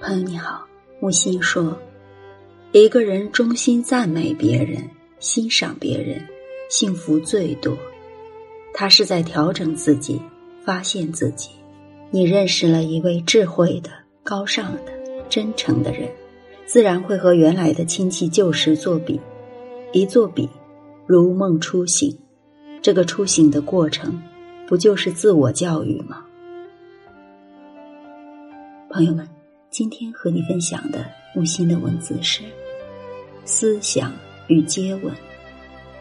朋友你好，木心说，一个人衷心赞美别人、欣赏别人，幸福最多。他是在调整自己，发现自己。你认识了一位智慧的、高尚的、真诚的人，自然会和原来的亲戚旧时作比，一作比，如梦初醒。这个初醒的过程，不就是自我教育吗？朋友们。今天和你分享的木心的文字是《思想与接吻》，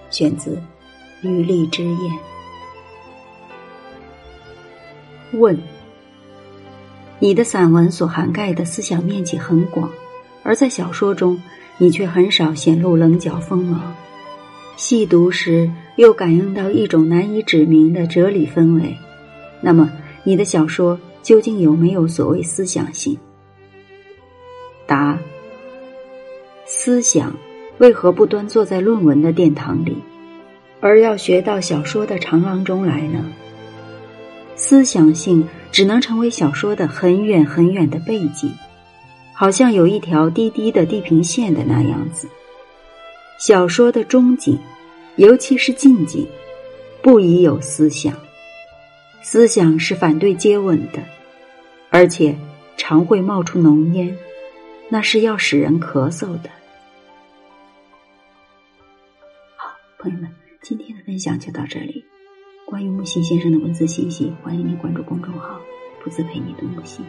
选自《余力之宴》。问：你的散文所涵盖的思想面积很广，而在小说中，你却很少显露棱角锋芒。细读时又感应到一种难以指明的哲理氛围。那么，你的小说究竟有没有所谓思想性？答：思想为何不端坐在论文的殿堂里，而要学到小说的长廊中来呢？思想性只能成为小说的很远很远的背景，好像有一条低低的地平线的那样子。小说的中景，尤其是近景，不宜有思想。思想是反对接吻的，而且常会冒出浓烟。那是要使人咳嗽的。好，朋友们，今天的分享就到这里。关于木心先生的文字信息，欢迎您关注公众号“不自陪你读木心”。